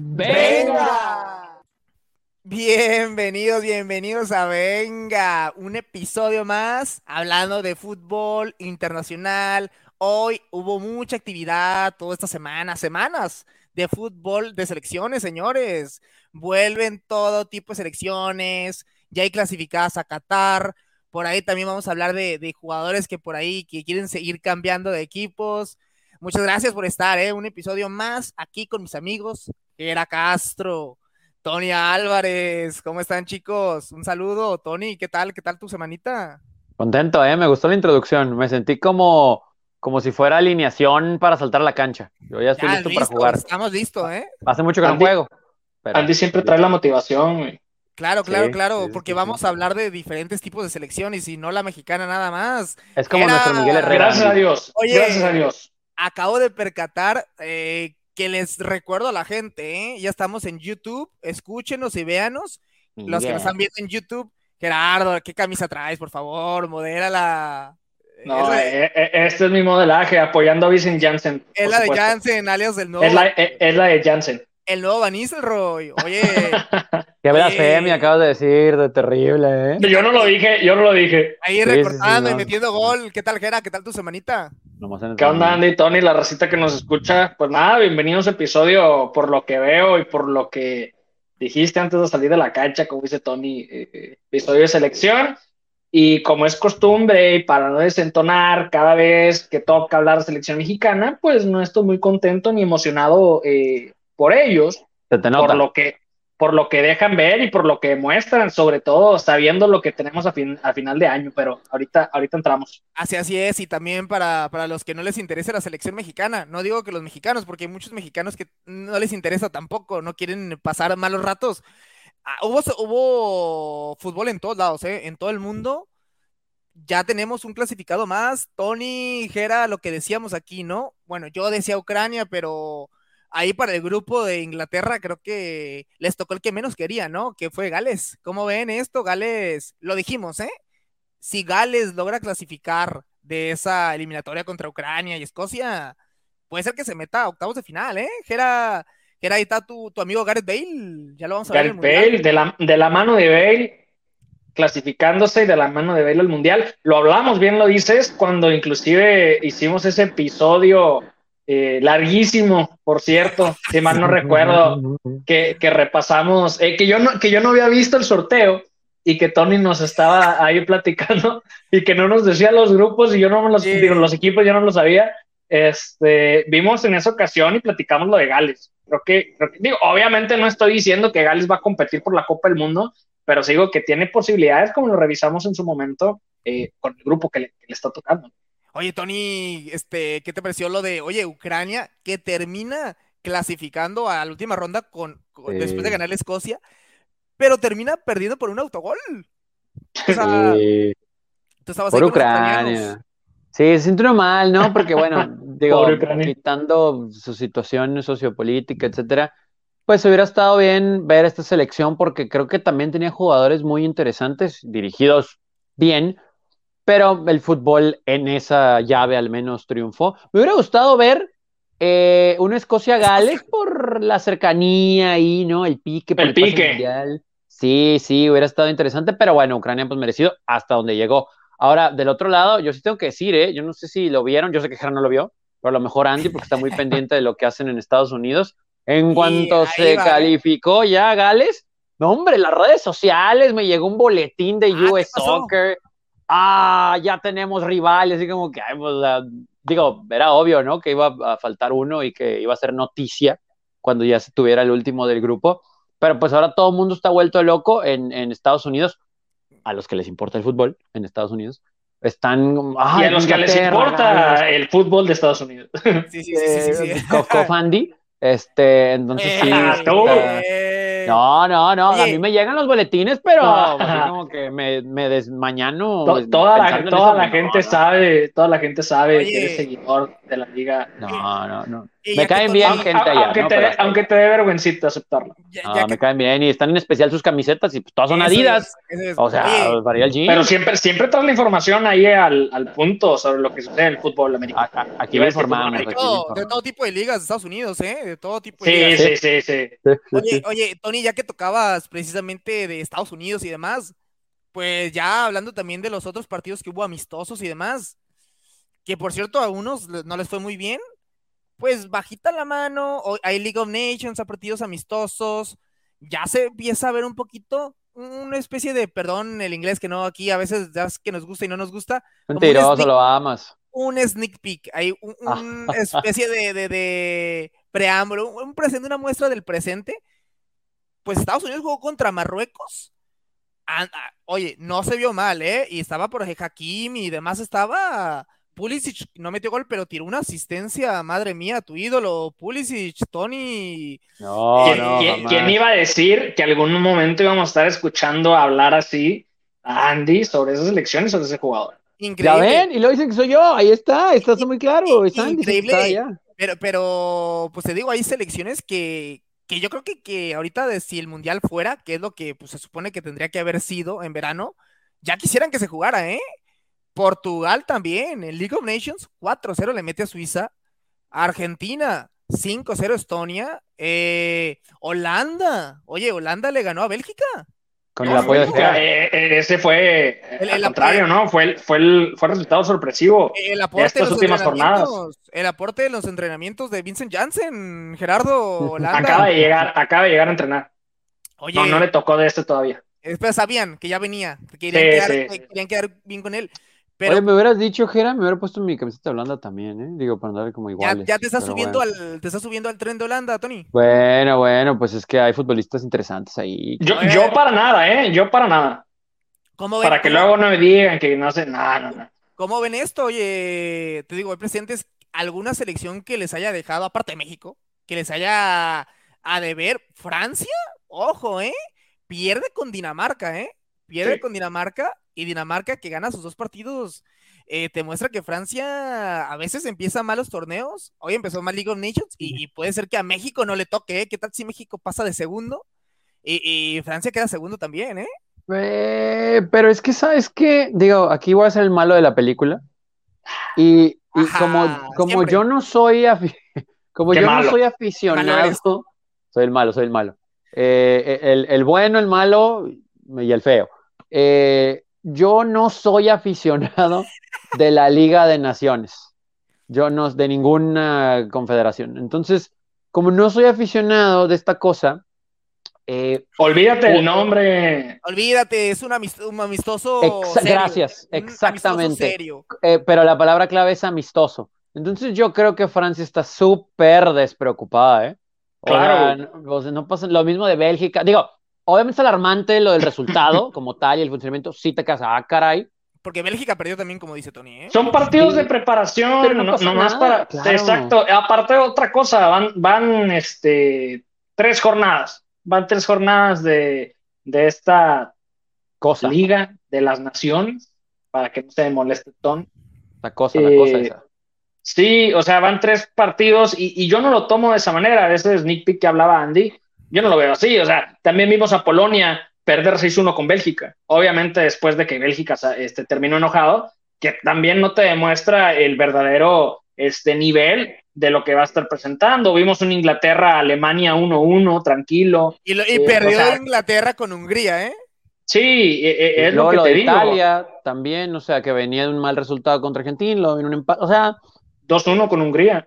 Venga. Bienvenidos, bienvenidos a Venga, un episodio más hablando de fútbol internacional. Hoy hubo mucha actividad toda esta semana, semanas de fútbol de selecciones, señores. Vuelven todo tipo de selecciones, ya hay clasificadas a Qatar. Por ahí también vamos a hablar de, jugadores que por ahí que quieren seguir cambiando de equipos. Muchas gracias por estar, ¿eh? Un episodio más aquí con mis amigos era Castro, Tony Álvarez, ¿cómo están chicos? Un saludo, Tony, ¿qué tal? ¿Qué tal tu semanita? Contento, ¿eh? Me gustó la introducción, me sentí como, como si fuera alineación para saltar a la cancha. Yo ya estoy listo, para jugar. Estamos listos, ¿eh? Hace mucho que no juego. Andy siempre trae la motivación, güey. Claro, claro, claro, porque vamos a hablar de diferentes tipos de selecciones y no la mexicana nada más. Es como nuestro Miguel Herrera. Gracias a Dios. Oye, gracias a Dios. Acabo de percatar eh, que les recuerdo a la gente, ¿eh? ya estamos en YouTube, escúchenos y véanos. Los que nos están viendo en YouTube, Gerardo, ¿qué camisa traes, por favor? Modérala. No, eh, eh, este es mi modelaje, apoyando a Vincent Janssen. Es la de Janssen, alias del nuevo. Es la, es la de Janssen. El nuevo Van Nistelrooy. Oye. Qué blasfemia acabas de decir, de terrible, ¿eh? Yo no lo dije, yo no lo dije. Ahí recortando y metiendo gol. ¿Qué tal, Gera? ¿Qué tal tu semanita? ¿Qué onda, Andy, Tony, la racita que nos escucha? Pues nada, bienvenidos a episodio por lo que veo y por lo que dijiste antes de salir de la cancha, como dice Tony, eh, episodio de selección. Y como es costumbre, y para no desentonar cada vez que toca hablar de selección mexicana, pues no estoy muy contento ni emocionado eh, por ellos, por lo que por lo que dejan ver y por lo que muestran, sobre todo sabiendo lo que tenemos a, fin, a final de año, pero ahorita, ahorita entramos. Así, así es, y también para, para los que no les interese la selección mexicana, no digo que los mexicanos, porque hay muchos mexicanos que no les interesa tampoco, no quieren pasar malos ratos. Ah, hubo, hubo fútbol en todos lados, ¿eh? en todo el mundo. Ya tenemos un clasificado más. Tony, Jera, lo que decíamos aquí, ¿no? Bueno, yo decía Ucrania, pero ahí para el grupo de Inglaterra creo que les tocó el que menos quería, ¿no? Que fue Gales. ¿Cómo ven esto? Gales, lo dijimos, ¿eh? Si Gales logra clasificar de esa eliminatoria contra Ucrania y Escocia, puede ser que se meta a octavos de final, ¿eh? Gera, Gera ahí está tu, amigo Gareth Bale, ya lo vamos a ver. Gareth Bale, de la, de la mano de Bale, clasificándose y de la mano de Bale al Mundial. Lo hablamos, bien lo dices, cuando inclusive hicimos ese episodio eh, larguísimo, por cierto, si mal no recuerdo, que, repasamos, eh, que, yo no, que yo no había visto el sorteo y que Tony nos estaba ahí platicando y que no nos decía los grupos y yo no me los, digo, los equipos yo no lo sabía. Este, vimos en esa ocasión y platicamos lo de Gales. Creo que, digo, obviamente no estoy diciendo que Gales va a competir por la Copa del Mundo, pero sigo que tiene posibilidades, como lo revisamos en su momento, eh, con el grupo que le, que le está tocando. Oye, Tony, este, ¿qué te pareció lo de, oye, Ucrania, que termina clasificando a la última ronda con, después de ganar la Escocia, pero termina perdiendo por un autogol? O sea, tú estabas por Ucrania. Sí, se sintió mal, ¿no? Porque, bueno, digo, quitando su situación sociopolítica, etcétera, pues hubiera estado bien ver esta selección porque creo que también tenía jugadores muy interesantes, dirigidos bien, pero el fútbol en esa llave al menos triunfó. Me hubiera gustado ver eh, una Escocia-Gales por la cercanía ahí, ¿no? El pique. el, pique. Sí, sí, hubiera estado interesante, pero bueno, Ucrania pues merecido hasta donde llegó. Ahora, del otro lado, yo sí tengo que decir, ¿eh? Yo no sé si lo vieron, yo sé que Jera no lo vio, pero a lo mejor Andy, porque está muy pendiente de lo que hacen en Estados Unidos. En cuanto se calificó ya Gales, no, hombre, las redes sociales me llegó un boletín de ah, US Soccer ah, ya tenemos rivales, así como que, pues, digo, era obvio, ¿no? Que iba a faltar uno y que iba a ser noticia cuando ya se tuviera el último del grupo. Pero pues ahora todo el mundo está vuelto loco en, Estados Unidos, a los que les importa el fútbol en Estados Unidos. Están. y a los que les importa el fútbol de Estados Unidos. Sí, sí, sí. sí, Coco Fandi. Este, entonces sí. Eh, No, no, no, a mí me llegan los boletines, pero así como que me, me desmañano. To- toda la, toda la gente no. sabe, toda la gente sabe Oye. que eres seguidor de la liga. No, no, no. Me caen bien Aunque- gente allá, aunque, ¿no? te, Pero dé- hasta ahí. aunque te dé vergüencita aceptarlo. Ya- No, me caen bien y están en especial sus camisetas y pues, todas son eso adidas. es, eso es. O sea, Oye, varía el jean. Pero siempre, siempre traes la información ahí al, al punto sobre lo que sucede en el fútbol americano. A- a- aquí a decir informamos. de de todo tipo de ligas de Estados Unidos, ¿eh? De todo tipo de Sí, ligas. sí, sí, sí. Oye, oye, Tony, ya que tocabas precisamente de Estados Unidos y demás, pues ya hablando también de los otros partidos que hubo amistosos y demás, que por cierto a unos no les fue muy bien, pues bajita la mano, hay League of Nations, a partidos amistosos, ya se empieza a ver un poquito una especie de, perdón el inglés que no aquí a veces ya es que nos gusta y no nos gusta, un Mentiroso, sneak- lo amas. un sneak peek, hay un- una especie de, de- de preámbulo, un presente, una muestra del presente. Pues Estados Unidos jugó contra Marruecos. Ah, ah, oye, no se vio mal, ¿eh? Y estaba por ejemplo Hakim y demás estaba. Pulisic no metió gol, pero tiró una asistencia, madre mía, tu ídolo, Pulisic, Tony. No, ¿Quién, no, quién- iba a decir que algún momento íbamos a estar escuchando hablar así a Andy sobre esas elecciones sobre ese jugador? Ya Increíble. ven, y lo dicen que soy yo, ahí está, está muy claro, es Andy, Increíble. está allá. Pero, pero, pues te digo, hay selecciones que, que yo creo que, que ahorita de si el Mundial fuera, que es lo que pues, se supone que tendría que haber sido en verano, ya quisieran que se jugara, ¿eh? Portugal también, en League of Nations, 4-0 le mete a Suiza. Argentina, 5-0 Estonia. Eh, Holanda, oye, Holanda le ganó a Bélgica. Con No, el apoyo de no, Gea. Eh, eh, ese fue eh, El- al contrario, apoyo. ¿no? Fue el, fue el, fue el resultado sorpresivo. El aporte, estas de los últimas jornadas. el aporte de los entrenamientos de Vincent Janssen, Gerardo Holanda. Acaba de llegar, acaba de llegar a entrenar. Oye, No, no le tocó de este todavía. Espera, sabían que ya venía, que querían, Sí, quedar, sí, que sí. querían quedar bien con él. Pero Oye, me hubieras dicho, Jera, me hubiera puesto mi camiseta de Holanda también, ¿eh? Digo, para andar como ya, iguales. ya te estás subiendo bueno. al, te estás subiendo al tren de Holanda, Tony. Bueno, bueno, pues es que hay futbolistas interesantes ahí. Yo, Bueno. yo para nada, ¿eh? Yo para nada. ¿Cómo ven, Para que luego no me digan que no sé, no, no. cómo ven esto? Oye, te digo, hay presentes alguna selección que les haya dejado, aparte de México, que les haya a deber. Francia, ojo, ¿eh? Pierde con Dinamarca, ¿eh? Pierde Sí. con Dinamarca y Dinamarca que gana sus dos partidos. eh, te muestra que Francia a veces empieza mal los torneos. Hoy empezó mal League of Nations y, y puede ser que a México no le toque. ¿eh? ¿Qué tal si México pasa de segundo? Y, y Francia queda segundo también, ¿eh? Eh, pero es que, ¿sabes qué? Digo, aquí voy a ser el malo de la película. Y, y Ajá, como, como siempre. yo no soy como Qué yo malo. no soy aficionado, soy el malo, soy el malo. Eh, el, el bueno, el malo y el feo. Eh, yo no soy aficionado de la Liga de Naciones. Yo no, de ninguna confederación. Entonces, como no soy aficionado de esta cosa, eh, Olvídate el nombre. Olvídate, es un, amist- un amistoso. Exa- serio, gracias, exactamente. serio. Eh, pero la palabra clave es amistoso. Entonces yo creo que Francia está súper despreocupada, ¿eh? Claro. no pasa lo mismo de Bélgica. Digo, obviamente es alarmante lo del resultado como tal y el funcionamiento. Sí te casas, ah, caray. Porque Bélgica perdió también, como dice Tony, ¿eh? Son partidos Sí. de preparación, Pero no no, nomás para. claro. Exacto. Aparte de otra cosa, van, van este, tres jornadas. Van tres jornadas de, de esta Cosa, Liga de las Naciones, para que no se moleste Ton. la cosa, la cosa Eh, esa. Sí, o sea, van tres partidos y, y yo no lo tomo de esa manera, ese sneak peek que hablaba Andy, yo no lo veo así, o sea, también vimos a Polonia perder 6-1 con Bélgica, obviamente después de que Bélgica este, terminó enojado, que también no te demuestra el verdadero este, nivel de lo que va a estar presentando. Vimos un Inglaterra-Alemania 1-1, tranquilo. Y, lo- y eh, perdió o sea- Inglaterra con Hungría, ¿eh? Sí, eh, eh, es lo luego que lo te de digo. Italia también, o sea, que venía de un mal resultado contra Argentina, luego vino un empate, o sea, 2-1 con Hungría.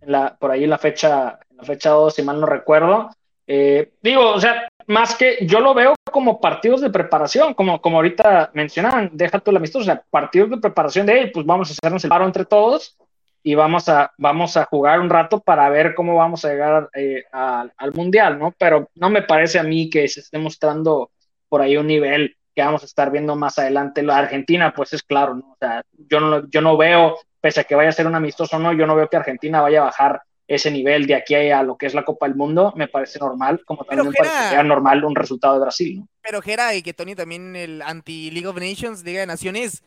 En la, por ahí en la fecha, en la fecha 2, si mal no recuerdo. Eh, digo, o sea, más que yo lo veo como partidos de preparación, como, como ahorita mencionaban, deja tú la amistosa, o sea, partidos de preparación de, "Hey, pues vamos a hacernos el paro entre todos y vamos a, vamos a jugar un rato para ver cómo vamos a llegar eh, al- al mundial, ¿no? Pero no me parece a mí que se esté mostrando por ahí un nivel que vamos a estar viendo más adelante. La Argentina, pues es claro, ¿no? O sea, yo no, yo no veo, pese a que vaya a ser un amistoso o no, yo no veo que Argentina vaya a bajar ese nivel de aquí a lo que es la Copa del Mundo, me parece normal, como también me parece normal un resultado de Brasil. ¿no? Pero Gera y que Tony también el anti-League of Nations, Liga de Naciones,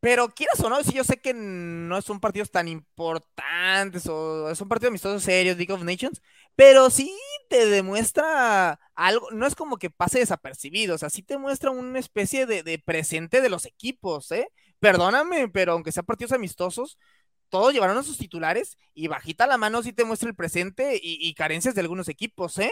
pero quieras o no, si yo sé que no son partidos tan importantes o son partidos amistosos serios, League of Nations, pero sí te demuestra algo, no es como que pase desapercibido, o sea, sí te muestra una especie de, presente de los equipos, ¿eh? Perdóname, pero aunque sean partidos amistosos, todos llevaron a sus titulares y bajita la mano sí te muestra el presente y, y carencias de algunos equipos, ¿eh?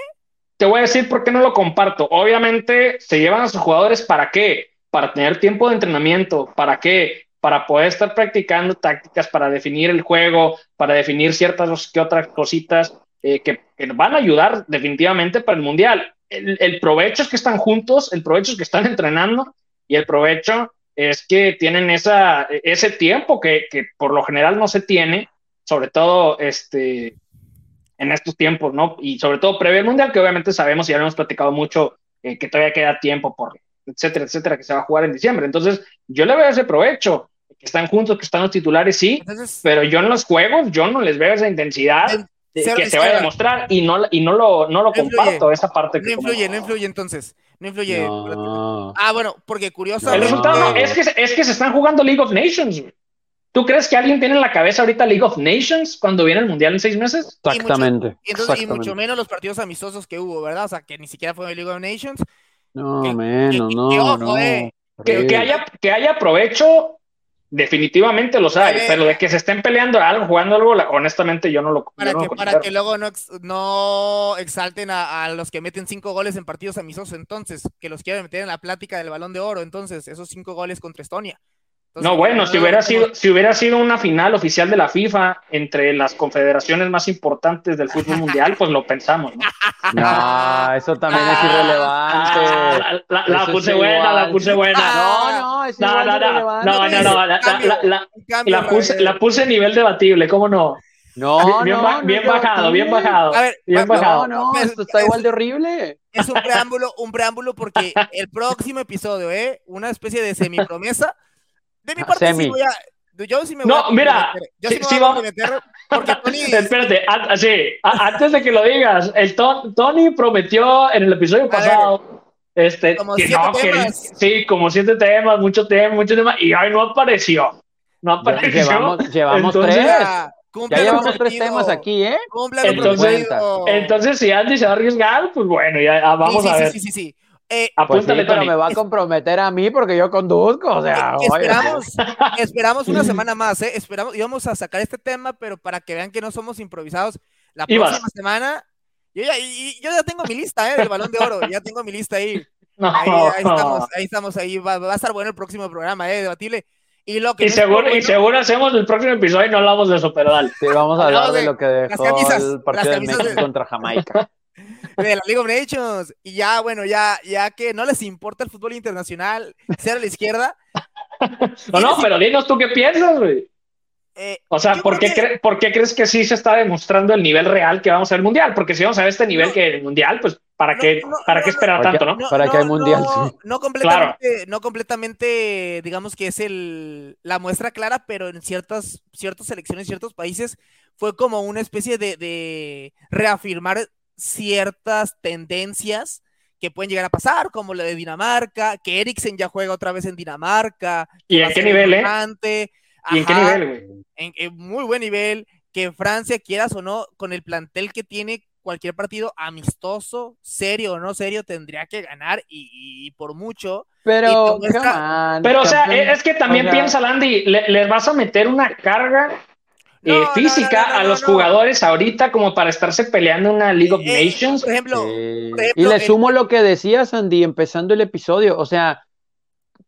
Te voy a decir por qué no lo comparto. Obviamente se llevan a sus jugadores para qué? Para tener tiempo de entrenamiento. ¿Para qué? Para poder estar practicando tácticas, para definir el juego, para definir ciertas que otras cositas eh, que, van a ayudar definitivamente para el Mundial. El, provecho es que están juntos, el provecho es que están entrenando y el provecho es que tienen esa, ese tiempo que, que por lo general no se tiene, sobre todo este, en estos tiempos, ¿no? Y sobre todo previo al Mundial, que obviamente sabemos y ya lo hemos platicado mucho, eh, que todavía queda tiempo por, etcétera, etcétera, que se va a jugar en diciembre. Entonces, yo le veo ese provecho, que están juntos, que están los titulares, sí, pero yo en los juegos, yo no les veo esa intensidad que se vaya a demostrar y no, y no lo, no lo comparto, esa parte. No influye, no influye entonces. No influye. Ah, bueno, porque curioso. El resultado es que, es que se están jugando League of Nations. ¿Tú crees que alguien tiene en la cabeza ahorita League of Nations cuando viene el Mundial en seis meses? Exactamente. Y mucho, y mucho menos los partidos amistosos que hubo, ¿verdad? O sea, que ni siquiera fue League of Nations. No, menos, no, no. Eh, que, haya, que haya provecho, definitivamente los hay, pero de que se estén peleando algo, jugando algo, honestamente yo no lo Para, que, para que luego no, no exalten a, los que meten cinco goles en partidos amistosos, entonces, que los quieren meter en la plática del balón de oro, entonces, esos cinco goles contra Estonia no, bueno, si hubiera, sido, si hubiera sido una final oficial de la FIFA entre las confederaciones más importantes del fútbol mundial, pues lo pensamos, ¿no? No, eso también es ah, irrelevante. Ah, la, puse buena, la puse buena. no, no, es no, no, no, no, no, no, la, puse, la puse a nivel debatible, ¿cómo no? No, bien, no, bien bajado, bien bajado. A ver, bien bajado. No, no, esto está igual de horrible. Es un preámbulo, un preámbulo porque el próximo episodio, ¿eh? Una especie de semipromesa de mi parte sí voy a... Yo sí me voy no, mira, yo sí, me voy a meter porque Tony... Espérate, así, antes de que lo digas, el Tony prometió en el episodio pasado este, que no, que sí, como siete temas, muchos temas, muchos temas, y hoy no apareció. No apareció. Llevamos, llevamos tres. Ya, llevamos tres temas aquí, ¿eh? Entonces, entonces, si Andy se va a arriesgar, pues bueno, ya vamos a ver. Sí, sí, sí. Eh, pues pero me va a comprometer a mí porque yo conduzco, o sea. Esperamos, esperamos una semana más, ¿eh? Esperamos, íbamos a sacar este tema, pero para que vean que no somos improvisados, la próxima semana, yo ya, yo ya tengo mi lista, ¿eh? Del balón de oro, ya tengo mi lista ahí. ahí, estamos, ahí estamos, ahí va, a estar bueno el próximo programa, ¿eh? Debatible. Y, lo que y, seguro, y seguro hacemos el próximo episodio y no hablamos de eso, pero dale. Sí, vamos a hablar de, lo que dejó el partido de México contra Jamaica. De la League of Nations. Y ya, bueno, ya, ya que no les importa el fútbol internacional, ser a la izquierda. no, no, pero dinos tú qué piensas, güey. Eh, o sea, ¿por qué, ¿por qué, crees que sí se está demostrando el nivel real que vamos a ver mundial? Porque si vamos a ver este nivel que el mundial, pues ¿para qué, para qué esperar tanto, no? Para que hay mundial, No, completamente, no completamente, digamos que es el, la muestra clara, pero en ciertas, ciertas selecciones, ciertos países, fue como una especie de, de reafirmar ciertas tendencias que pueden llegar a pasar, como la de Dinamarca, que Eriksen ya juega otra vez en Dinamarca. ¿Y en qué nivel, eh? ¿Y en qué nivel, güey? En, muy buen nivel, que Francia, quieras o no, con el plantel que tiene, cualquier partido amistoso, serio o no serio, tendría que ganar y, por mucho. Pero, pero o sea, es que también piensa, Landy, les vas a meter una carga eh, física a los jugadores ahorita como para estarse peleando una League of eh, Nations. Por ejemplo, y le sumo lo que decías, Andy, empezando el episodio. O sea,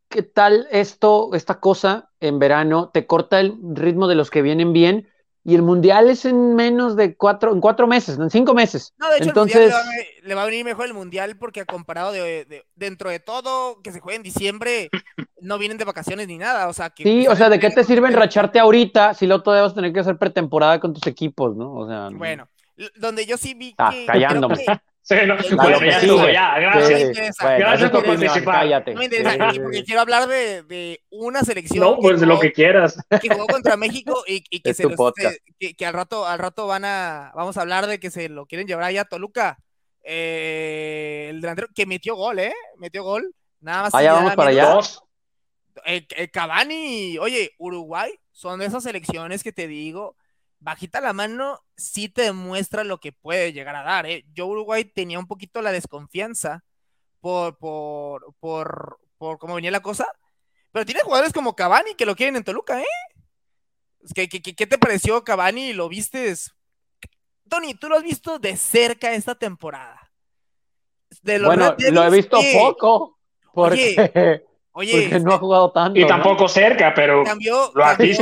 ¿qué tal esto, esta cosa en verano? Te corta el ritmo de los que vienen bien y el mundial es en menos de cuatro, en cuatro meses, en cinco meses. No, de hecho, Entonces, le, va, a venir mejor el mundial porque comparado de, dentro de todo que se juegue en diciembre, no vienen de vacaciones ni nada. O sea, que, sí, o sea, ¿de qué te sirve enracharte ahorita si luego todavía vas a tener que hacer pretemporada con tus equipos, ¿no? O sea, bueno, donde yo sí vi que, callándome. Sí, no, bueno, ya estuvo, No gracias. interesa. Bueno, por opinión, participar. Cállate. No me interesa, Sí. porque quiero hablar de, de una selección No, pues que, de lo jugó, que quieras. que jugó contra México y, y que, se los- que, que al rato al rato van a vamos a hablar de que se lo quieren llevar allá a Toluca. Eh, el delantero que metió gol, ¿eh? Metió gol. Nada más. Ah, ya nada vamos para allá. Dos. Eh, eh, Cavani, oye, Uruguay son de esas selecciones que te digo, bajita la mano, sí te demuestra lo que puede llegar a dar, ¿eh? Yo Uruguay tenía un poquito la desconfianza por, por, por, por cómo venía la cosa, pero tiene jugadores como Cavani que lo quieren en Toluca, ¿eh? ¿Qué, qué, qué- qué te pareció Cavani? ¿Lo vistes? Tony, tú lo has visto de cerca esta temporada. De los Bueno, lo he visto poco. Porque, Oye, porque no ha jugado tanto. Y ¿no? tampoco cerca, pero cambió, Lo has cambió,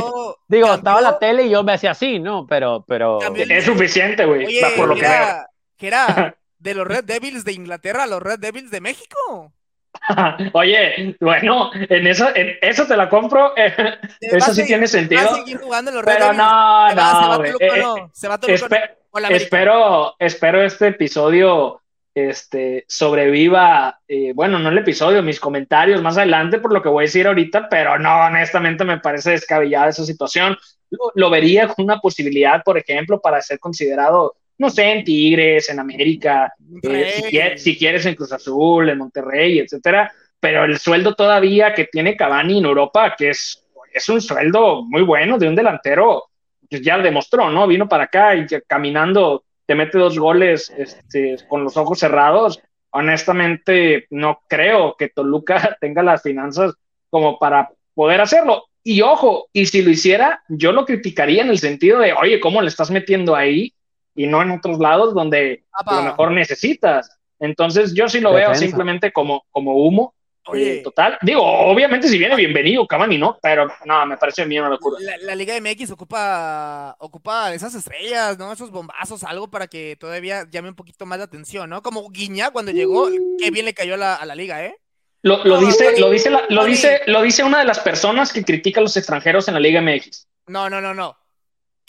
Digo, cambió- estaba la tele y yo me hacía así, ¿no? Pero, pero. El- es suficiente, güey, Oye, por lo que era, que era de los Red Devils de Inglaterra a los Red Devils de México. Oye, bueno, en eso, en eso te la compro. eh, eso sí seguir- tiene sentido. seguir jugando en los Red Pero Devils. no, se va, se va no, Eh, no, se va Espe- espero, espero este episodio este, sobreviva, eh, bueno, no el episodio, mis comentarios más adelante por lo que voy a decir ahorita, pero no, honestamente me parece descabellada esa situación. Lo, lo vería como una posibilidad, por ejemplo, para ser considerado, no sé, en Tigres, en América, eh, si, quieres, si quieres en Cruz Azul, en Monterrey, etcétera, pero el sueldo todavía que tiene Cavani en Europa, que es, es un sueldo muy bueno de un delantero, pues ya demostró, ¿no? Vino para acá y caminando te mete dos goles este, con los ojos cerrados. Honestamente, no creo que Toluca tenga las finanzas como para poder hacerlo. Y ojo, y si lo hiciera, yo lo criticaría en el sentido de, oye, ¿cómo le estás metiendo ahí y no en otros lados donde a lo mejor necesitas? Entonces, yo sí lo veo simplemente como, como humo. Oye, total. Digo, obviamente si viene bienvenido, Cavani, ¿no? Pero no, me parece mí una locura. la, la Liga MX ocupa, ocupa esas estrellas, ¿no? Esos bombazos, algo para que todavía llame un poquito más la atención, ¿no? Como Guiña cuando llegó, qué bien le cayó a la, a la liga, ¿eh? Lo, lo No, dice, lo, dice la- lo, dice, lo dice una de las personas que critica a los extranjeros en la Liga MX. No, no, no, no.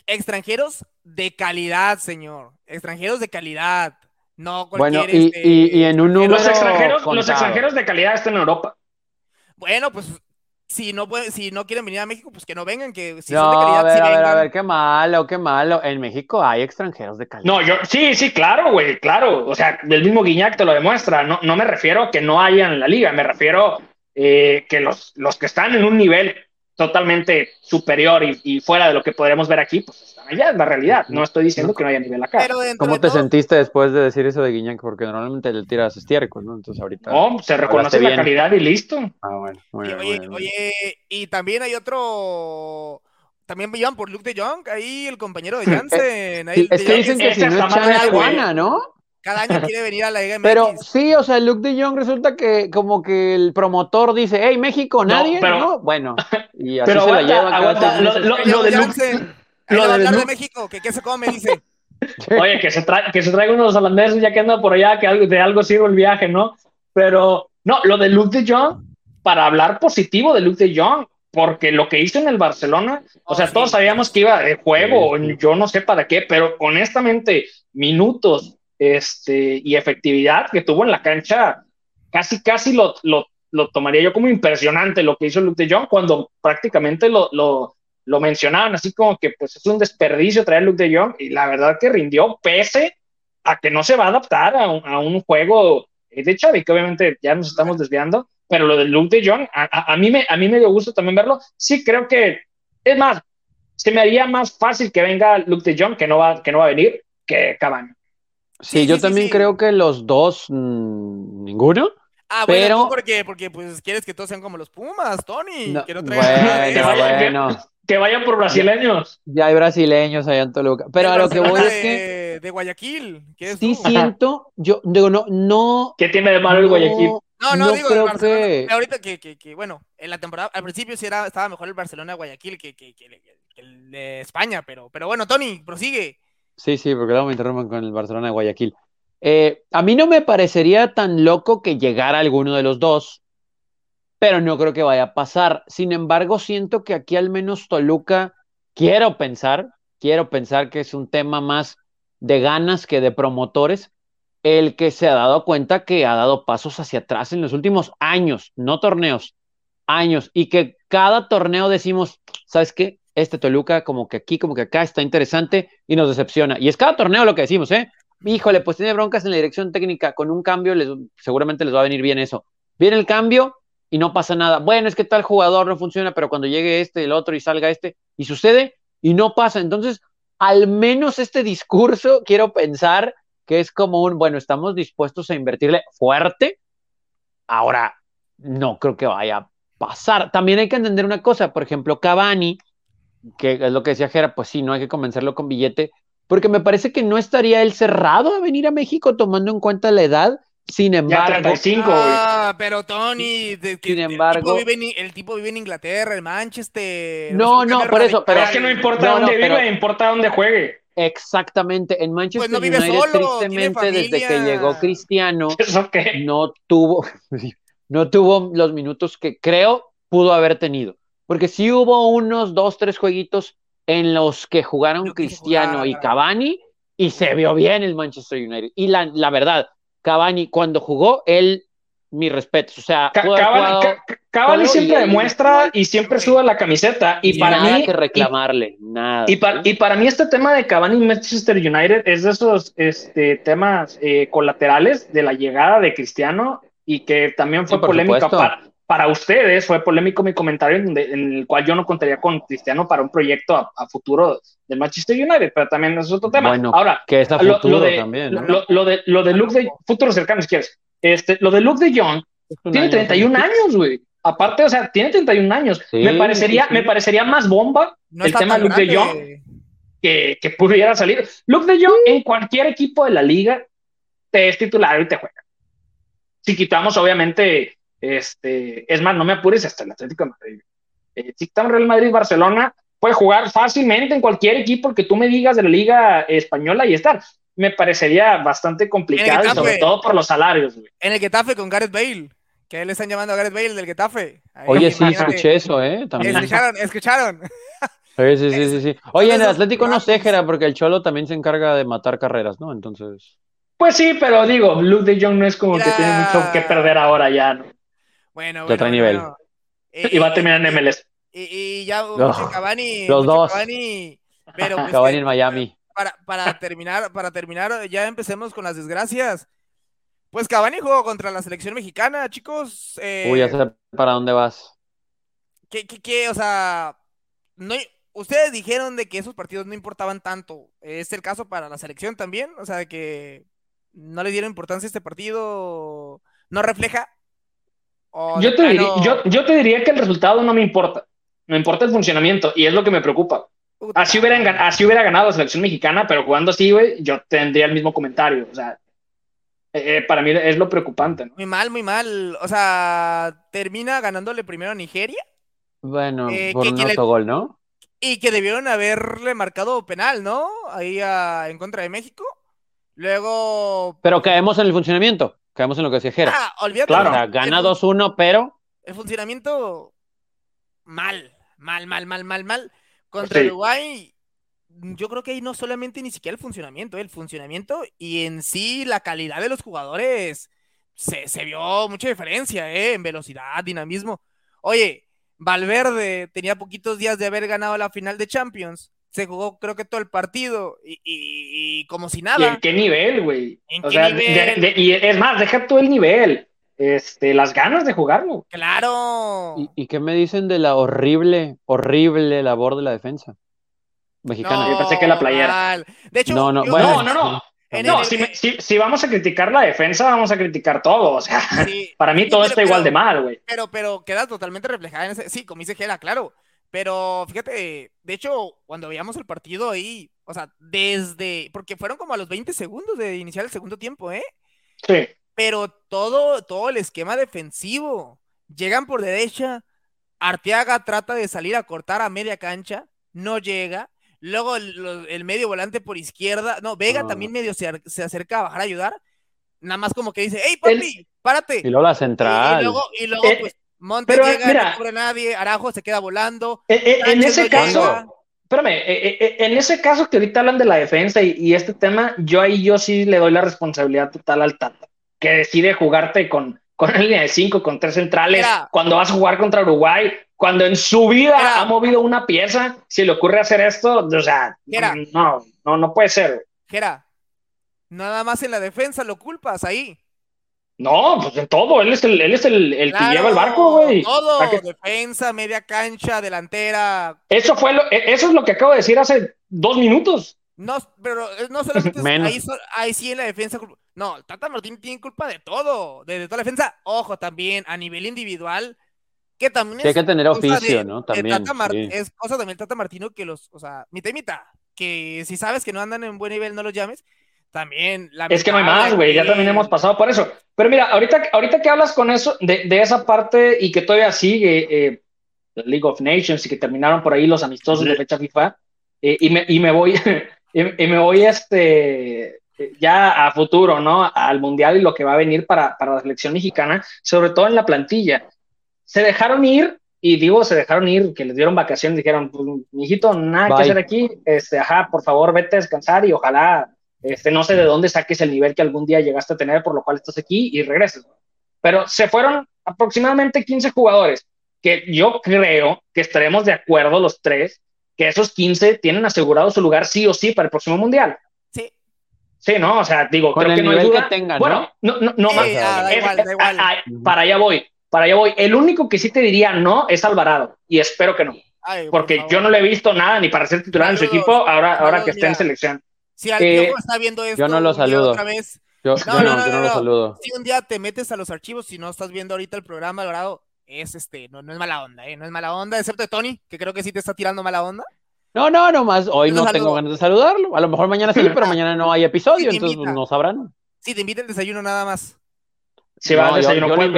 Extranjeros de calidad, señor. Extranjeros de calidad. No Bueno, cualquier. y, este, y, y en un número. Los extranjeros, los extranjeros de calidad están en Europa. Bueno, pues si no pueden, si no quieren venir a México, pues que no vengan, que si son de No, calidad, a ver, sí a ver, a vengan. ver, qué malo, qué malo. En México hay extranjeros de calidad. No, yo, sí, sí, claro, güey, claro. O sea, el mismo Guiñac te lo demuestra. No, no me refiero a que no hayan en la liga, me refiero eh, que los, los que están en un nivel totalmente superior y, y fuera de lo que podríamos ver aquí, pues allá, es la realidad. No estoy diciendo que no haya nivel acá. Pero ¿Cómo te todo- sentiste después de decir eso de Guiñac? Porque normalmente le tiras estiércol, ¿no? Entonces ahorita. No, se reconoce la bien. calidad y listo. Ah, bueno. Muy Oye, bien, muy oye, bien, muy bien. oye, y también hay otro. También iban por Luke de Jong, ahí el compañero de Jansen. ahí Sí, el es de que Jong, dicen que si no es ¿no? Cada año quiere venir a la Liga MX. Pero sí, o sea, Luke de Jong resulta que como que el promotor dice, hey, México, No, nadie, pero- ¿no? Bueno, y así Pero se la aguanta, cada aguanta, lo- lo- de Luke- Jansen. Lo de hablar de México, que qué se come, dice. Oye, que se, tra- que se traiga unos holandeses ya que anda por allá, que algo, de algo sirve el viaje, ¿no? Pero, no, lo de Luke de Jong, para hablar positivo de Luke de Jong, porque lo que hizo en el Barcelona, o Oh, sea, sí. todos sabíamos que iba de juego, Sí, sí. yo no sé para qué, pero honestamente, minutos este, y efectividad que tuvo en la cancha, casi, casi lo, lo, lo tomaría yo como impresionante lo que hizo Luke de Jong, cuando prácticamente lo, lo, lo mencionaban así como que pues es un desperdicio traer a Luke de Jong, y la verdad que rindió pese a que no se va a adaptar a un, a un juego eh, de Xavi, que obviamente ya nos estamos desviando, pero lo de Luke de Jong, a, a- a mí me, a mí me dio gusto también verlo. Sí, creo que, es más, se me haría más fácil que venga Luke de Jong, que no va, que no va a venir, que Cavani. Sí, Sí, yo sí, también sí. creo que los dos, mm, ninguno. Ah, bueno, Pero- porque, porque pues quieres que todos sean como los Pumas, Tony. No, que no traigan bueno, Que vayan por brasileños. ya hay brasileños allá en Toluca. Pero a lo que voy es que de, de Guayaquil, es sí tú. siento, yo digo, no, no, ¿Qué tiene de malo el Guayaquil? No, no, no digo creo Barcelona. que- Ahorita que, que, que, bueno, en la temporada, al principio sí era, estaba mejor el Barcelona de Guayaquil que, que, que- que el de España, pero, pero bueno, Tony, prosigue. Sí, sí, porque luego me interrumpen con el Barcelona de Guayaquil. Eh, a mí no me parecería tan loco que llegara alguno de los dos, pero no creo que vaya a pasar. Sin embargo, siento que aquí al menos Toluca, quiero pensar, quiero pensar que es un tema más de ganas que de promotores. el que se ha dado cuenta que ha dado pasos hacia atrás en los últimos años, no torneos, años, y que cada torneo decimos, ¿sabes qué? Este Toluca como que aquí, como que acá está interesante y nos decepciona. Y es cada torneo lo que decimos, ¿eh? Híjole, pues tiene broncas en la dirección técnica, con un cambio les, seguramente les va a venir bien eso. Viene el cambio y no pasa nada. Bueno, es que tal jugador no funciona, pero cuando llegue este, el otro y salga este, y sucede y no pasa. Entonces, al menos este discurso, quiero pensar que es como un, bueno, estamos dispuestos a invertirle fuerte. Ahora, no creo que vaya a pasar. También hay que entender una cosa, por ejemplo, Cavani, que es lo que decía Jera, pues sí, no hay que convencerlo con billete, porque me parece que no estaría él cerrado a venir a México tomando en cuenta la edad. Sin embargo, Ya 35, güey. Ah, pero Tony, de- Sin el embargo- tipo vive en- el tipo vive en Inglaterra, en Manchester. No, no, por eso, pero- es que no importa No, no, dónde pero- vive, importa dónde juegue. exactamente, en Manchester Pues no vive United, solo, tiene tristemente, desde que llegó Cristiano, ¿Eso qué? no tuvo, no tuvo los minutos que creo pudo haber tenido. Porque sí hubo unos dos, tres jueguitos en los que jugaron Cristiano jugar. y Cavani y se vio bien el Manchester United. Y la, la verdad, Cavani cuando jugó, él, mis respetos, o sea, Cavani, siempre y demuestra y siempre suda la camiseta. Y y para nada mí, que reclamarle, nada. Y para, y para mí este tema de Cavani y Manchester United es de esos este, temas eh, colaterales de la llegada de Cristiano y que también fue Sí, polémica para, para ustedes, fue polémico mi comentario en, donde- en el cual yo no contaría con Cristiano para un proyecto a, a futuro del Manchester United, pero también es otro tema. Bueno, Ahora, que es a lo, futuro lo de, también. ¿no? lo, lo de, lo de Luke de futuro cercano, si quieres. Este, lo de Luke de Jong tiene año, 31 ¿no? años, güey. Aparte, o sea, tiene 31 años. Sí, me, parecería, sí, sí. me parecería más bomba No el está tema tan Luke de que, que pudiera salir. Luke de Jong en cualquier equipo de la liga te es titular y te juega. Si quitamos, obviamente, este, es más, no me apures hasta el Atlético de Madrid. Eh, si quitamos Real Madrid, Barcelona, puede jugar fácilmente en cualquier equipo que tú me digas de la liga española y estar. Me parecería bastante complicado, y sobre todo por los salarios. güey. En el Getafe con Gareth Bale. Que le están llamando a Gareth Bale del Getafe. Ahí, Oye, sí, imagínate. escuché eso, ¿eh? También. Escucharon, escucharon. Sí, sí, sí, sí, sí. Oye, en el Atlético no sé. Jera, porque el Cholo también se encarga de matar carreras, ¿no? Entonces. Pues sí, pero digo, Luke de Jong no es como Mira. que tiene mucho que perder ahora ya, ¿no? Bueno, trae bueno, nivel. bueno. Y va a terminar en MLS. Y, y ya Cavani, los dos. Cavani, pero pues Cavani en Miami. Para, para terminar, para terminar, ya empecemos con las desgracias. Pues Cavani jugó contra la selección mexicana, chicos. eh, Uy, ya sé para dónde vas. ¿qué, qué- qué? O sea, no, ustedes dijeron de que esos partidos no importaban tanto. ¿Es el caso para la selección también? O sea, de que no le dieron importancia a este partido, ¿no refleja? ¿O Yo te, diría, yo, yo te diría que el resultado no me importa. Me importa el funcionamiento y es lo que me preocupa. puta Así, madre? así hubiera ganado la selección mexicana, pero jugando así, güey, yo tendría el mismo comentario. O sea, eh, eh, para mí es lo preocupante, ¿no? Muy mal, muy mal. O sea, termina ganándole primero a Nigeria Bueno, Eh, por ¿qué- un le- autogol, ¿no? y que debieron haberle marcado penal, ¿no? Ahí a- en contra de México. Luego. Pero caemos en el funcionamiento. Caemos en lo que decía Jera. Ah, olvídate. Claro. O sea, el gana fun- 2-1, pero El funcionamiento. Mal, mal, mal, mal, mal, mal. Contra Sí. Uruguay. Yo creo que ahí no solamente ni siquiera el funcionamiento, el funcionamiento y en sí la calidad de los jugadores se, se vio mucha diferencia, ¿eh? En velocidad, dinamismo. Oye, Valverde tenía poquitos días de haber ganado la final de Champions. Se jugó creo que todo el partido y, y- y como si ¿Y en nada. qué nivel, güey? ¿En O qué sea, nivel? de- de- y es más, deja tú el nivel. Este, las ganas de jugarlo. Claro. ¿y, y qué me dicen de la horrible, horrible labor de la defensa mexicana? Yo pensé que la playera. mal. De hecho, No, no, yo- bueno, No, no, no. en No, el- si, me- si- si vamos a criticar la defensa, vamos a criticar todo. O sea, sí, para mí todo pero- está igual pero- de mal, güey. Pero, pero queda totalmente reflejada en ese. Sí, como dice Gela, claro. Pero fíjate, de hecho, cuando veíamos el partido ahí, o sea, desde. Porque fueron como a los 20 segundos de iniciar el segundo tiempo, ¿eh? Sí. Pero todo, todo el esquema defensivo. Llegan por derecha, Arteaga trata de salir a cortar a media cancha, no llega. Luego el, el medio volante por izquierda, no, Vega No. también medio se, se acerca a bajar a ayudar. Nada más como que dice, hey papi, párate. Y luego la Y, y central. luego, y luego Eh, pues, Montes pero, llega, mira. no cubre nadie, Arajo se queda volando. Eh, eh, en ese no caso, llega. espérame, eh, eh, en ese caso que ahorita hablan de la defensa y, este tema, yo ahí yo sí le doy la responsabilidad total al Tata, que decide jugarte con, con la línea de cinco, con tres centrales, cuando vas a jugar contra Uruguay, cuando en su vida ha movido una pieza, si le ocurre hacer esto, o sea, no, no, no puede ser. Gera, nada más en la defensa lo culpas ahí. No, pues en todo, él es el, él es el, el que lleva el barco, güey. Todo, defensa, media cancha, delantera. Eso fue lo, e, eso es lo que acabo de decir hace dos minutos. No, pero eh, no solamente ahí, ahí, sí en la defensa. No, Tata Martín tiene culpa de todo, de, toda la defensa. Ojo, también a nivel individual, que también hay que tener oficio, ¿no? También. Es cosa también Tata Martino que los, o sea, mitad y mitad, que si sabes que no andan en buen nivel, no los llames también. Es que no hay más, güey, ya también hemos pasado por eso. Pero mira, ahorita, ahorita que hablas con eso, de, esa parte y que todavía sigue eh, League of Nations y que terminaron por ahí los amistosos de fecha FIFA, eh, y, me, y me voy, y, me voy este, ya a futuro, ¿no? Al Mundial y lo que va a venir para, para la selección mexicana, sobre todo en la plantilla. Se dejaron ir y digo, se dejaron ir, que les dieron vacaciones, dijeron, pues, mijito, nada que hacer aquí, este, ajá, por favor, vete a descansar y ojalá este, no sé de dónde saques el nivel que algún día llegaste a tener, por lo cual estás aquí y regresas. Pero se fueron aproximadamente 15 jugadores, que yo creo que estaremos de acuerdo los tres, que esos 15 tienen asegurado su lugar sí o sí para el próximo mundial. Sí. Sí, ¿no? O sea, digo, creo que no hay duda. tengan, bueno, no, no, no, más. para allá voy, para allá voy. El único que sí te diría no es Alvarado, y espero que no. porque yo no le he visto nada ni para ser titular en su equipo ahora, ahora que esté en selección. Si alguien eh, está viendo esto, yo no lo saludo. Otra vez, yo, no, no, no, lo saludo. Si un día te metes a los archivos, si no estás viendo ahorita el programa, Dorado, es este, no, no es mala onda, ¿eh? No es mala onda, excepto de Tony, que creo que sí te está tirando mala onda. No, no, nomás hoy no tengo ganas de saludarlo. A lo mejor mañana sí, pero mañana no hay episodio, entonces no sabrán. Sí, te invita el desayuno nada más. Si va al desayuno, pues,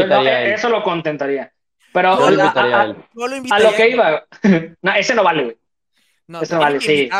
eso lo contentaría. Pero a, lo que iba, no, ese no vale, güey. No, ese no vale, sí,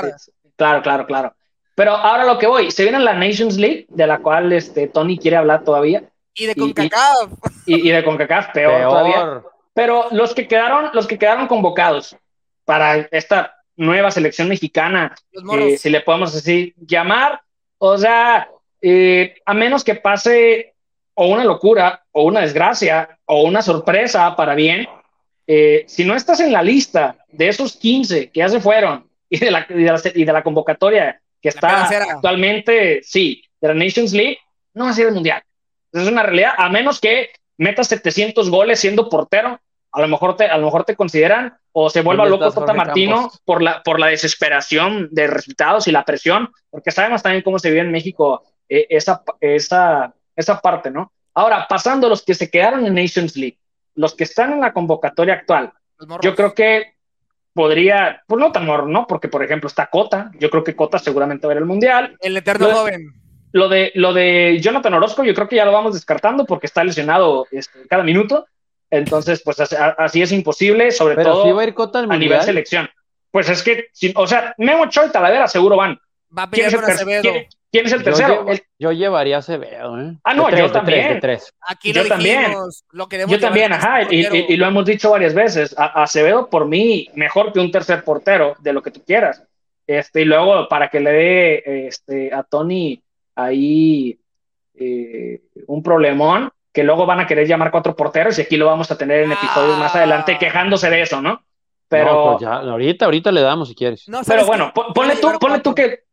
Claro, claro, claro. Pero ahora lo que voy, se viene la Nations League, de la cual este, Tony quiere hablar todavía. Y de CONCACAF. Y, de CONCACAF, peor, todavía. Pero los que quedaron, los que quedaron convocados para esta nueva selección mexicana, eh, si le podemos así llamar, o sea, eh, a menos que pase o una locura, o una desgracia, o una sorpresa para bien, eh, si no estás en la lista de esos 15 que ya se fueron y de la, y de la convocatoria que está actualmente, sí, de la Nations League, no va a ser el Mundial. Es una realidad, a menos que metas 700 goles siendo portero, a lo mejor te, a lo mejor te consideran o se vuelva loco Tata Martino por la, por la desesperación de resultados y la presión, porque sabemos también cómo se vive en México eh, esa, esa, esa parte, ¿no? Ahora, pasando los que se quedaron en Nations League, los que están en la convocatoria actual, yo creo que podría, pues no tan ¿no? Porque, por ejemplo, está Cota. Yo creo que Cota seguramente va a ver el Mundial. El eterno joven. Lo de, lo de Jonathan Orozco, yo creo que ya lo vamos descartando porque está lesionado este, cada minuto. Entonces, pues así, es imposible, sobre todo a, nivel selección. Pues es que, o sea, Memo Choi y Talavera seguro van. Va a pelear con Acevedo. ¿Quién es el tercero? Yo, llevaría a Acevedo. ¿eh? Ah, no, yo también. Aquí lo yo también. Lo yo también, ajá. Y, lo hemos dicho varias veces. A, Acevedo, por mí, mejor que un tercer portero, de lo que tú quieras. Este, y luego, para que le dé este, a Tony ahí eh, un problemón, que luego van a querer llamar cuatro porteros, y aquí lo vamos a tener en episodios más adelante quejándose de eso, ¿no? Pero. Pues ya, ahorita, ahorita le damos si quieres. pero bueno, ponle tú, ponle tú que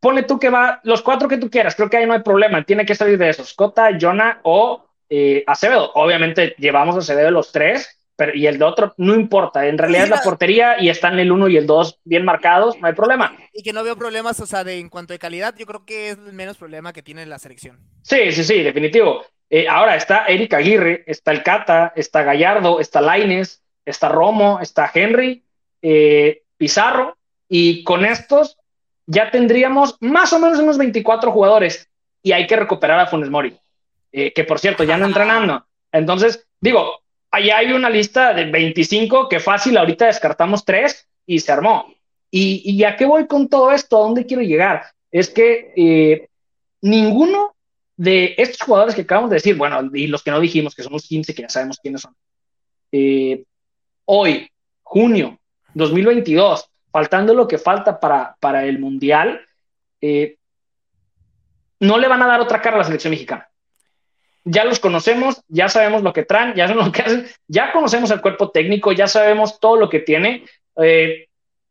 ponle tú que va los cuatro que tú quieras, creo que ahí no hay problema, tiene que salir de esos, Cota, Jonah o eh, Acevedo. Obviamente llevamos a Acevedo los tres, pero y el de otro no importa, en realidad es la portería y están el uno y el dos bien marcados, no hay problema. Y que no veo problemas, o sea, de, en cuanto a calidad, yo creo que es el menos problema que tiene la selección. Sí, sí, sí, definitivo. Eh, ahora está Eric Aguirre, está el Cata, está Gallardo, está Laines, está Romo, está Henry, eh, Pizarro, y con estos ya tendríamos más o menos unos 24 jugadores y hay que recuperar a Funes Mori, eh, que por cierto ya no entrenando. Entonces, digo, allá hay una lista de 25 que fácil, ahorita descartamos tres y se armó. ¿Y, y a qué voy con todo esto? ¿A dónde quiero llegar? Es que eh, ninguno de estos jugadores que acabamos de decir, bueno, y los que no dijimos, que somos 15, que ya sabemos quiénes son, eh, hoy, junio 2022, faltando lo que falta para, para el Mundial, eh, no le van a dar otra cara a la selección mexicana. Ya los conocemos, ya sabemos lo que traen, ya sabemos lo que hacen, ya conocemos el cuerpo técnico, ya sabemos todo lo que tiene. Eh,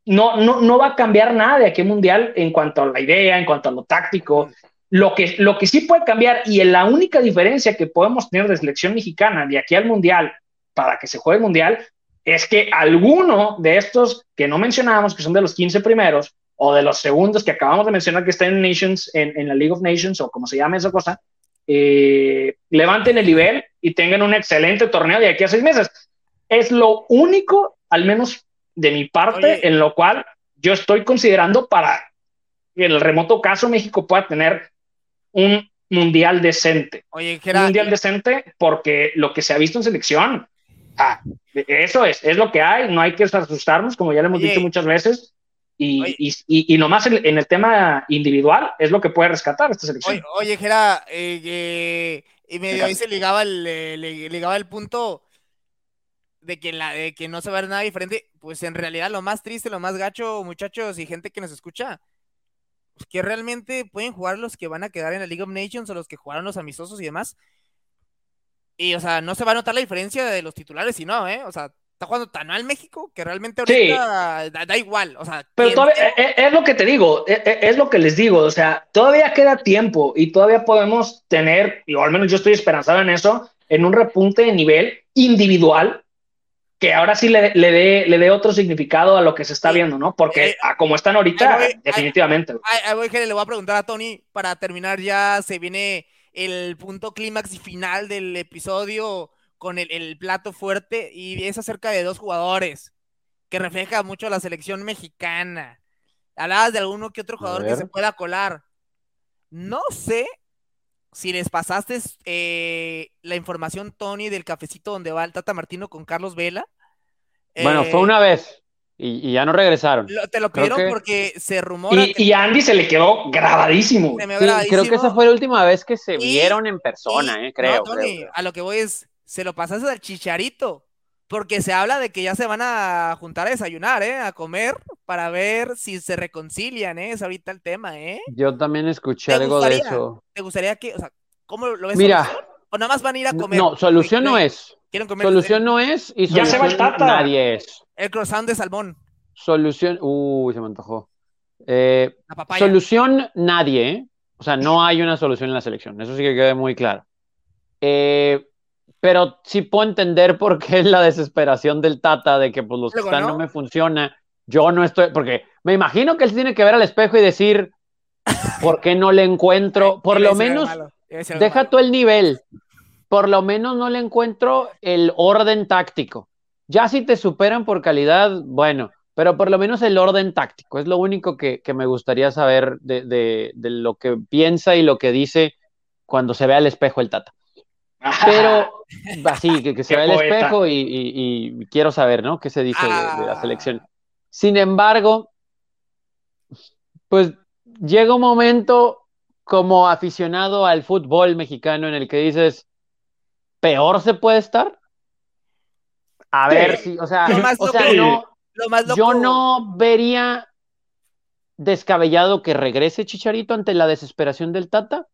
no, no, no va a cambiar nada de aquí Mundial en cuanto a la idea, en cuanto a lo táctico. Lo que, lo que sí puede cambiar y la única diferencia que podemos tener de selección mexicana de aquí al Mundial para que se juegue el Mundial es que alguno de estos que no mencionábamos, que son de los 15 primeros, o de los segundos que acabamos de mencionar que están en Nations, en, la League of Nations, o como se llama esa cosa, eh, levanten el nivel y tengan un excelente torneo de aquí a seis meses. Es lo único, al menos de mi parte, en lo cual yo estoy considerando para que en el remoto caso México pueda tener un mundial decente. Oye, un mundial decente porque lo que se ha visto en selección Ah, eso es, es lo que hay, no hay que asustarnos, como ya le hemos dicho muchas veces. Y, y, y, nomás en, el tema individual es lo que puede rescatar esta selección. Oye, Jera, eh, y medio ahí se ligaba el, ligaba el punto de que, la, de que no se va a ver nada diferente. Pues en realidad lo más triste, lo más gacho, muchachos y gente que nos escucha, pues que realmente pueden jugar los que van a quedar en la League of Nations o los que jugaron los amistosos y demás y, o sea, no se va a notar la diferencia de los titulares, si no, ¿eh? O sea, está jugando tan mal México que realmente ahorita da, igual. O sea, pero todavía, es, eh, eh, es, lo que te digo, es, eh, es, lo que les digo. O sea, todavía queda tiempo y todavía podemos tener, o al menos yo estoy esperanzado en eso, en un repunte de nivel individual que ahora sí le, le dé le dé otro significado a lo que se está viendo, ¿no? Porque a como están ahorita, definitivamente. Ay, voy, le voy a preguntar a Tony para terminar ya, se viene el punto clímax y final del episodio con el, plato fuerte y es acerca de dos jugadores que refleja mucho a la selección mexicana. Hablabas de alguno que otro jugador que se pueda colar. No sé si les pasaste eh, la información, Tony, del cafecito donde va el Tata Martino con Carlos Vela. Bueno, fue eh, una vez. Y, ya no regresaron. te lo pidieron porque se rumora. Y, Andy se le quedó grabadísimo. creo que esa fue la última vez que se vieron en persona, eh, creo, A lo que voy es, se lo pasaste al chicharito. Porque se habla de que ya se van a juntar a desayunar, ¿eh? A comer para ver si se reconcilian, ¿eh? Es ahorita el tema, ¿eh? Yo también escuché algo de eso. ¿Te gustaría que, o sea, cómo lo ves? Mira. ¿O nada más van a ir a comer? No, solución no es. Solución no es y ya se va el tata. nadie es. El croissant de salmón. Solución, uy, se me antojó. Eh, solución nadie, ¿eh? O sea, no hay una solución en la selección, eso sí que quede muy claro. Eh, pero sí puedo entender por qué es la desesperación del Tata de que pues los que están ¿no? me funciona. Yo no estoy, porque me imagino que él tiene que ver al espejo y decir, ¿por qué no le encuentro? Por lo menos, deja tú el nivel, por lo menos no le encuentro el orden táctico. Ya si te superan por calidad, bueno, pero por lo menos el orden táctico es lo único que, me gustaría saber de, lo que piensa y lo que dice cuando se ve al espejo el Tata. Pero así, que, se ve al espejo y, quiero saber, ¿no? ¿Qué se dice de, la ah. selección? Sin embargo, pues llega un momento como aficionado al fútbol mexicano en el que dices, peor se puede estar. A ver si, o sea, yo no vería descabellado que regrese Chicharito ante la desesperación del Tata.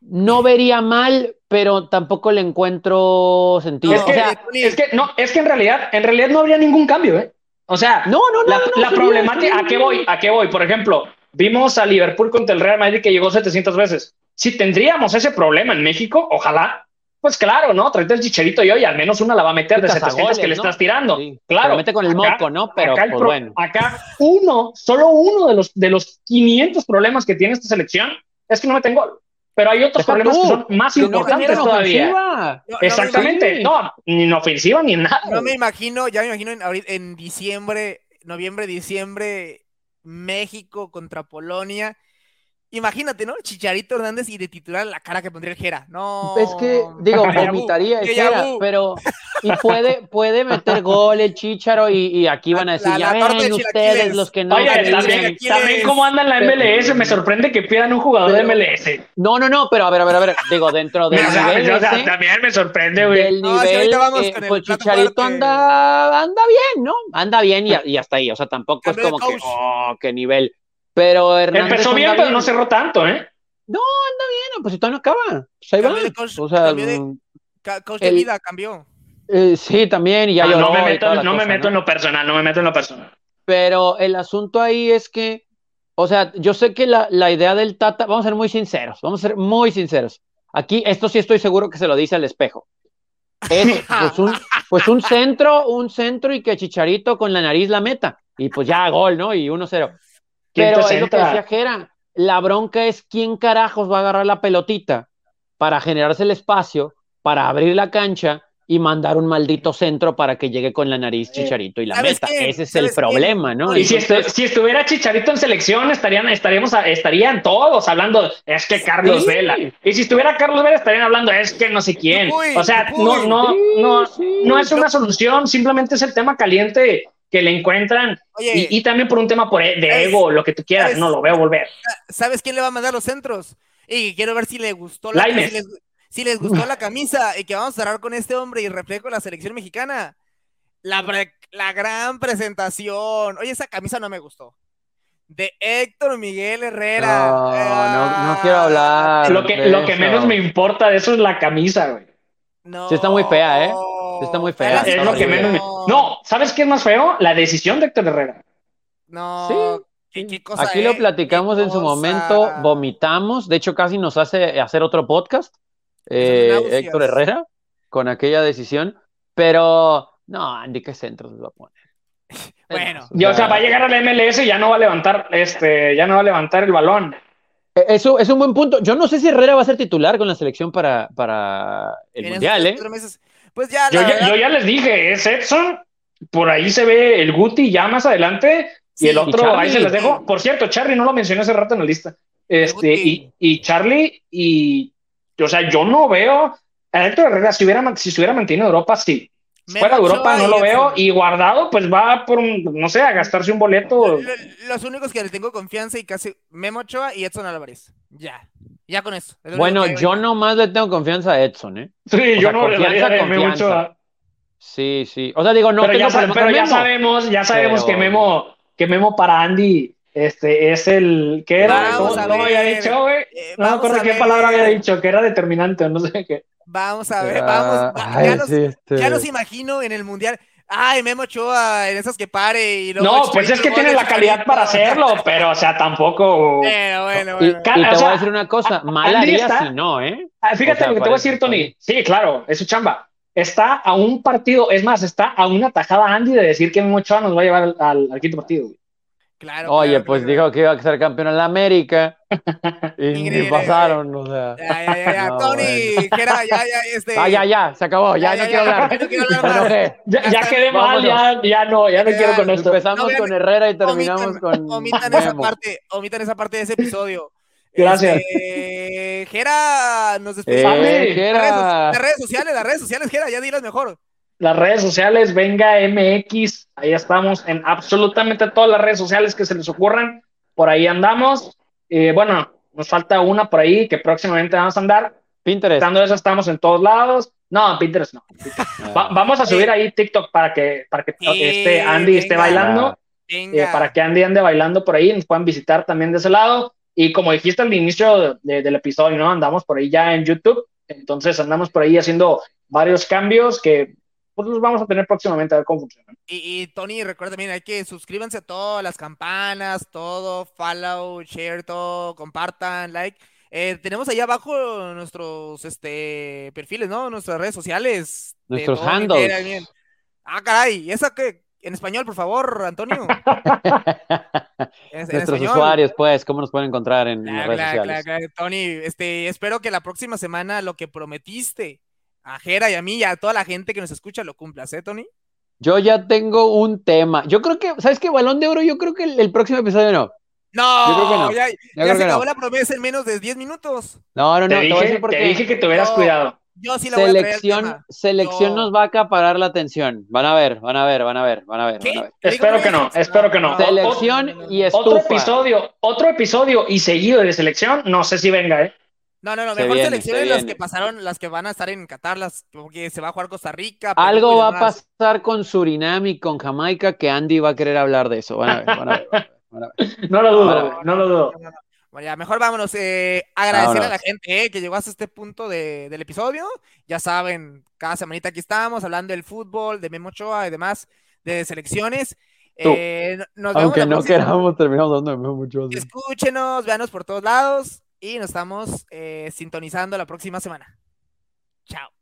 No vería mal, pero tampoco le encuentro sentido. Es que, no, es que en realidad, en realidad no habría ningún cambio, ¿eh? O sea, no, no, no, la, problemática, ¿a qué voy? ¿A qué voy? Por ejemplo, vimos a Liverpool contra el Real Madrid que llegó 700 veces. Si tendríamos ese problema en México, ojalá, pues claro, ¿no? Traete el chicharito y hoy al menos una la va a meter de 700 que le estás tirando. Claro. mete con el moco, ¿no? Pero acá, pues, bueno. acá uno, solo uno de los, de los 500 problemas que tiene esta selección es que no meten gol. Pero hay otros problemas que son más importantes todavía. Exactamente. No, ni en ofensiva ni en nada. No me imagino, ya me imagino en, en diciembre, noviembre, diciembre, México contra Polonia Imagínate, ¿no? Chicharito Hernández y de titular la cara que pondría el Jera. No. Es que, digo, vomitaría el Jera, pero, y puede, puede meter gol el Chicharo y, y aquí van a decir, La- ya la de ven ustedes los que no Oye, creen". también, también cómo anda la MLS, me sorprende que pidan un jugador de MLS. No, no, no, pero a ver, a ver, a ver, digo, dentro del O sea, nivel o sea, ese, también me sorprende, güey. del No, nivel, eh, pues Chicharito anda, anda bien, ¿no? Anda bien y, y hasta ahí, o sea, tampoco es Cambio como que, oh, qué nivel. Pero Hernández Empezó bien, anda pero no cerró tanto, ¿eh? Bueno, pues si todavía no acaba. Pues ahí va. De coach, O sea, de- mm, Coach de El- vida cambió. eh, sí, también, y ya Ah, lloró no me meto, no me cosa, meto ¿no? en lo personal, no me meto en lo personal. Pero el asunto ahí es que, o sea, yo sé que la, la idea del Tata, vamos a ser muy sinceros, vamos a ser muy sinceros. Aquí, esto sí estoy seguro que se lo dice al espejo. Es pues un, pues un centro, un centro y que Chicharito con la nariz la meta. Y pues ya gol, ¿no? Y 1-0. ¿Quién Pero es lo que decía Jera, la bronca es quién carajos va a agarrar la pelotita para generarse el espacio, para abrir la cancha y mandar un maldito centro para que llegue con la nariz Chicharito y la ¿Sabes meta. Ese es el problema, ¿no? Y si, estu- si estuviera Chicharito en selección, estarían, estaríamos, a- estarían todos hablando, es que Carlos Sí. Vela. Y si estuviera Carlos Vela, estarían hablando, es que no sé quién. Uy, o sea, uy, no, no, Sí, no, sí. no es una solución, simplemente es el tema caliente que le encuentran. Oye, Y, y también por un tema por, e- de ego, lo que tú quieras, no lo veo volver. ¿sabes quién le va a mandar los centros? Y quiero ver si le gustó la si les, si les gustó la camisa y que vamos a cerrar con este hombre y reflejo de la selección mexicana. La, pre- la gran presentación. Oye, esa camisa no me gustó. De Héctor Miguel Herrera. No, no- no Ah, quiero hablar. Lo que, lo que menos me importa de eso es la camisa, güey. No. Sí está muy fea, ¿eh? Sí está muy fea, Es lo que horrible. menos me... No, ¿sabes qué es más feo? La decisión de Héctor Herrera. No. ¿Qué, qué cosa Aquí lo es? platicamos ¿Qué en su momento, vomitamos, de hecho casi nos hace hacer otro podcast, eh. Héctor Herrera, con aquella decisión, pero no, Andy, ¿qué centros va a poner? Bueno. Y, o sea, va a llegar al MLS y ya no va a levantar, este, ya no va a levantar el balón. Eh, Eso es un buen punto. Yo no sé si Herrera va a ser titular con la selección para, para el en Mundial, ¿eh? cuatro meses. Pues ya, Yo ya, verdad, yo ya les dije, es Edson, por ahí se ve el Guti ya más adelante, y el y otro, Charlie. ahí se les dejo. Por cierto, Charlie no lo mencioné hace rato en la lista. Este, y, y Charlie, y, o sea, yo no veo a Héctor Herrera, si, hubiera, si se hubiera mantenido en Europa, sí. Memo Fuera de Europa Ochoa no lo veo, y guardado, pues va por, un, no sé, a gastarse un boleto. Lo- Los únicos que le tengo confianza y casi Memo Ochoa y Edson Álvarez. Ya. Ya con eso. Es Bueno, yo nomás le tengo confianza a Edson, ¿eh? Sí, O yo sea, no le daría confianza, de Memo confianza. Ochoa. Sí, sí. O sea, digo, no pero tengo ya, problema pero ya Memo. sabemos, ya sabemos Pero- que Memo, que Memo para Andy este, es el que era, Vamos ¿cómo, había dicho, güey? Eh, No me acuerdo qué palabra había dicho, que era determinante o no sé qué. Vamos a ver, Ah, vamos. va- ay, ya, los, sí, este- ya los imagino en el mundial. Ay, Memo Ochoa, en esas que pare y luego No, pues es que tiene la calidad para hacerlo, pero o sea, tampoco. Bueno, bueno, Y, bueno. y Ca- te o voy a decir una cosa, mal haría está- si no, ¿eh? Ah, Fíjate o sea, lo que te voy a decir, Tony. Sí, claro, es su chamba. Está a un partido, es más, está a una tajada Andy de decir que Memo Ochoa nos va a llevar al, al- al quinto partido. güey. Claro, Oye, claro, pues claro. dijo que iba a ser campeón en la América y ni pasaron, o sea. Ya, ya, ya, ya. No, Tony, bueno. Jera, ya, ya, este. Ah, ya, ya, se acabó, ya, Ya, no ya, quiero ya, hablar. no quiero hablar. Ya, Ya quedé mal, ya, ya no, ya no Ya, quiero con esto. Empezamos No, con Herrera y terminamos omitan, con omitan esa parte, omitan esa parte de ese episodio. Gracias. Este, Jera, nos Eh, despedimos. Andy, ¿qué Las redes, era? las redes sociales, las redes sociales, Jera, ya dilas mejor. Las redes sociales, venga MX, ahí estamos en absolutamente todas las redes sociales que se les ocurran, por ahí andamos. Eh, bueno, nos falta una por ahí que próximamente vamos a andar. Pinterest. Estando eso, estamos en todos lados. No, Pinterest no. Va- Ah, vamos a subir ahí TikTok para que, para que Sí, este Andy esté bailando. Eh, para que Andy ande bailando por ahí, nos puedan visitar también de ese lado. Y como dijiste al inicio de- del episodio, ¿no? Andamos por ahí ya en YouTube, entonces andamos por ahí haciendo varios cambios que pues los vamos a tener próximamente a ver cómo funcionan. Y, y, Tony, recuerda también, hay que suscríbanse a todo, las campanas, todo, follow, share, todo, compartan, like. Eh, tenemos ahí abajo nuestros este perfiles, ¿no? Nuestras redes sociales. Nuestros handles. Ah, caray, ¿esa qué? En español, por favor, Antonio. En- Nuestros usuarios, pues, ¿cómo nos pueden encontrar en, en las Claro, redes claro, sociales? claro, claro. Tony, este, espero que la próxima semana lo que prometiste a Jera y a mí y a toda la gente que nos escucha lo cumplas, ¿eh, Tony? Yo ya tengo un tema. Yo creo que, ¿sabes qué? Balón de oro, yo creo que el, el próximo episodio no. No, Yo creo que no. ya, Yo ya creo se que acabó no. la promesa en menos de 10 minutos. No, no, no, te, te voy a dije, decir te dije que tuvieras No. cuidado. yo sí la voy a selección, selección Yo- nos va a acaparar la atención. Van a ver, van a ver, van a ver, van a ver, ¿Qué? van a ver. Espero que no, espero que no. Selección y Otro estufa. episodio, otro episodio y seguido de selección, no sé si venga, ¿eh? No, no, no, mejor viene, selecciones se las que pasaron, las que van a estar en Qatar, las porque se va a jugar Costa Rica. Perú Algo va a pasar con Surinam y con Jamaica que Andy va a querer hablar de eso. Van a ver, van a ver. van a ver. No lo dudo, no lo dudo. no, no. Bueno, ya, mejor vámonos. eh, agradecer a la gente eh, que llegó hasta este punto de- del episodio. Ya saben, cada semanita aquí estamos hablando del fútbol, de Memo Ochoa y demás, de selecciones. Eh, no- nos vemos Aunque no próxima. queramos, terminamos dando de mucho. así. Escúchenos, véanos por todos lados y nos estamos eh, sintonizando la próxima semana. Chao.